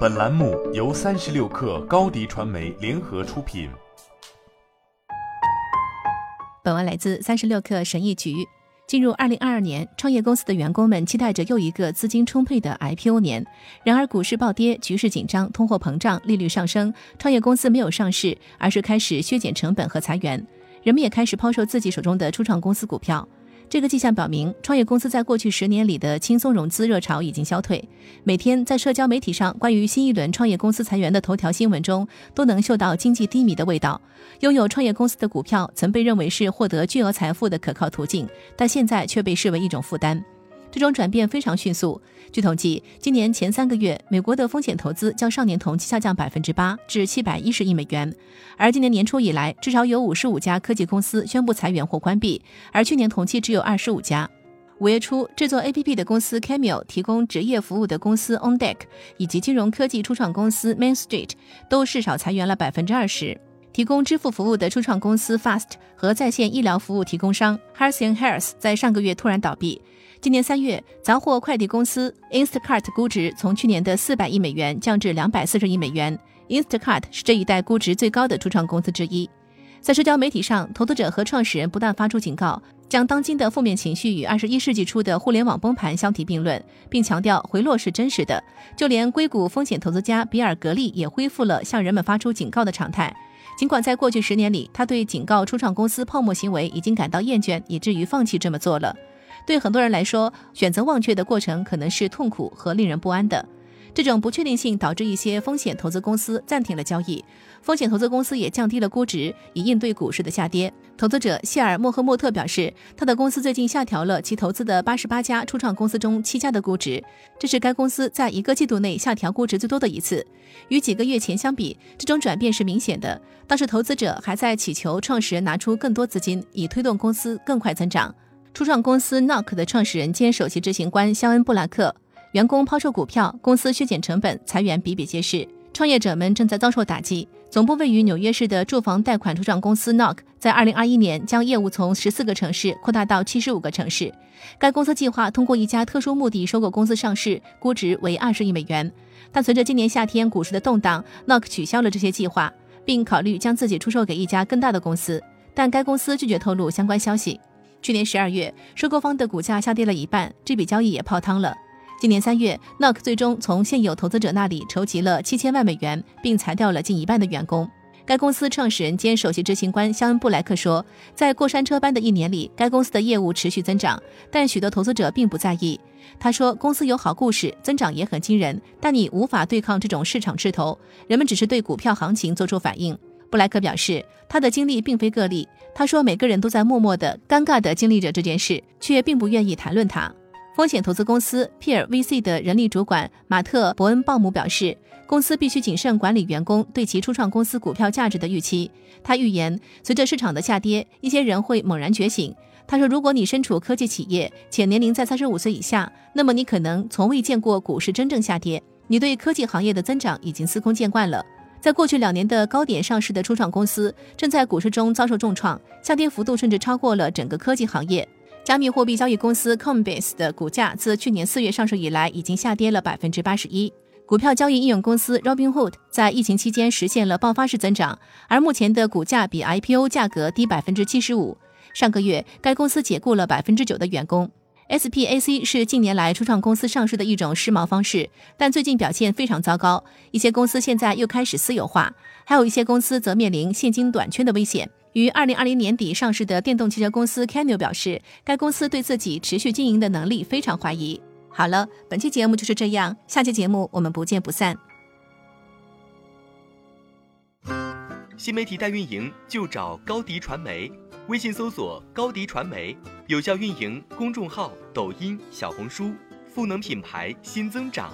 本栏目由三十六氪高低传媒联合出品。本文来自三十六氪神译局。进入二零二二年，创业公司的员工们期待着又一个资金充沛的 IPO 年。然而，股市暴跌，局势紧张，通货膨胀，利率上升，创业公司没有上市，而是开始削减成本和裁员。人们也开始抛售自己手中的初创公司股票。这个迹象表明，创业公司在过去十年里的轻松融资热潮已经消退。每天在社交媒体上，关于新一轮创业公司裁员的头条新闻中，都能嗅到经济低迷的味道。拥有创业公司的股票曾被认为是获得巨额财富的可靠途径，但现在却被视为一种负担。这种转变非常迅速。据统计，今年前三个月，美国的风险投资较上年同期下降百分之八，至七百一十亿美元。而今年年初以来，至少有五十五家科技公司宣布裁员或关闭，而去年同期只有二十五家。五月初，制作 APP 的公司 Cameo、提供职业服务的公司 OnDeck 以及金融科技初创公司 Main Street 都至少裁员了百分之二十。提供支付服务的初创公司 Fast 和在线医疗服务提供商 h e r s i n Health 在上个月突然倒闭。今年三月，杂货快递公司 Instacart 估值从去年的四百亿美元降至两百四十亿美元。Instacart 是这一代估值最高的初创公司之一。在社交媒体上，投资者和创始人不断发出警告，将当今的负面情绪与二十一世纪初的互联网崩盘相提并论，并强调回落是真实的。就连硅谷风险投资家比尔·格利也恢复了向人们发出警告的常态。尽管在过去十年里，他对警告初创公司泡沫行为已经感到厌倦，以至于放弃这么做了。对很多人来说，选择忘却的过程可能是痛苦和令人不安的。这种不确定性导致一些风险投资公司暂停了交易，风险投资公司也降低了估值，以应对股市的下跌。投资者谢尔·莫赫莫特表示，他的公司最近下调了其投资的八十八家初创公司中七家的估值，这是该公司在一个季度内下调估值最多的一次。与几个月前相比，这种转变是明显的。当时投资者还在祈求创始人拿出更多资金，以推动公司更快增长。初创公司 Knock 的创始人兼首席执行官肖恩·布拉克，员工抛售股票，公司削减成本，裁员比比皆是。创业者们正在遭受打击。总部位于纽约市的住房贷款初创公司 Knock 在2021年将业务从14个城市扩大到75个城市。该公司计划通过一家特殊目的收购公司上市，估值为20亿美元。但随着今年夏天股市的动荡，Knock 取消了这些计划，并考虑将自己出售给一家更大的公司。但该公司拒绝透露相关消息。去年十二月，收购方的股价下跌了一半，这笔交易也泡汤了。今年三月，Knock 最终从现有投资者那里筹集了七千万美元，并裁掉了近一半的员工。该公司创始人兼首席执行官肖恩·布莱克说：“在过山车般的一年里，该公司的业务持续增长，但许多投资者并不在意。”他说：“公司有好故事，增长也很惊人，但你无法对抗这种市场势头。人们只是对股票行情做出反应。”布莱克表示，他的经历并非个例。他说，每个人都在默默的、尴尬的经历着这件事，却并不愿意谈论它。风险投资公司 Peer VC 的人力主管马特·伯恩鲍姆表示，公司必须谨慎管理员工对其初创公司股票价值的预期。他预言，随着市场的下跌，一些人会猛然觉醒。他说，如果你身处科技企业且年龄在三十五岁以下，那么你可能从未见过股市真正下跌。你对科技行业的增长已经司空见惯了。在过去两年的高点上市的初创公司正在股市中遭受重创，下跌幅度甚至超过了整个科技行业。加密货币交易公司 Coinbase 的股价自去年四月上市以来已经下跌了百分之八十一。股票交易应用公司 Robinhood 在疫情期间实现了爆发式增长，而目前的股价比 IPO 价格低百分之七十五。上个月，该公司解雇了百分之九的员工。SPAC 是近年来初创公司上市的一种时髦方式，但最近表现非常糟糕。一些公司现在又开始私有化，还有一些公司则面临现金短缺的危险。于二零二零年底上市的电动汽车公司 Canoo 表示，该公司对自己持续经营的能力非常怀疑。好了，本期节目就是这样，下期节目我们不见不散。新媒体代运营就找高迪传媒。微信搜索高迪传媒，有效运营公众号、抖音、小红书，赋能品牌新增长。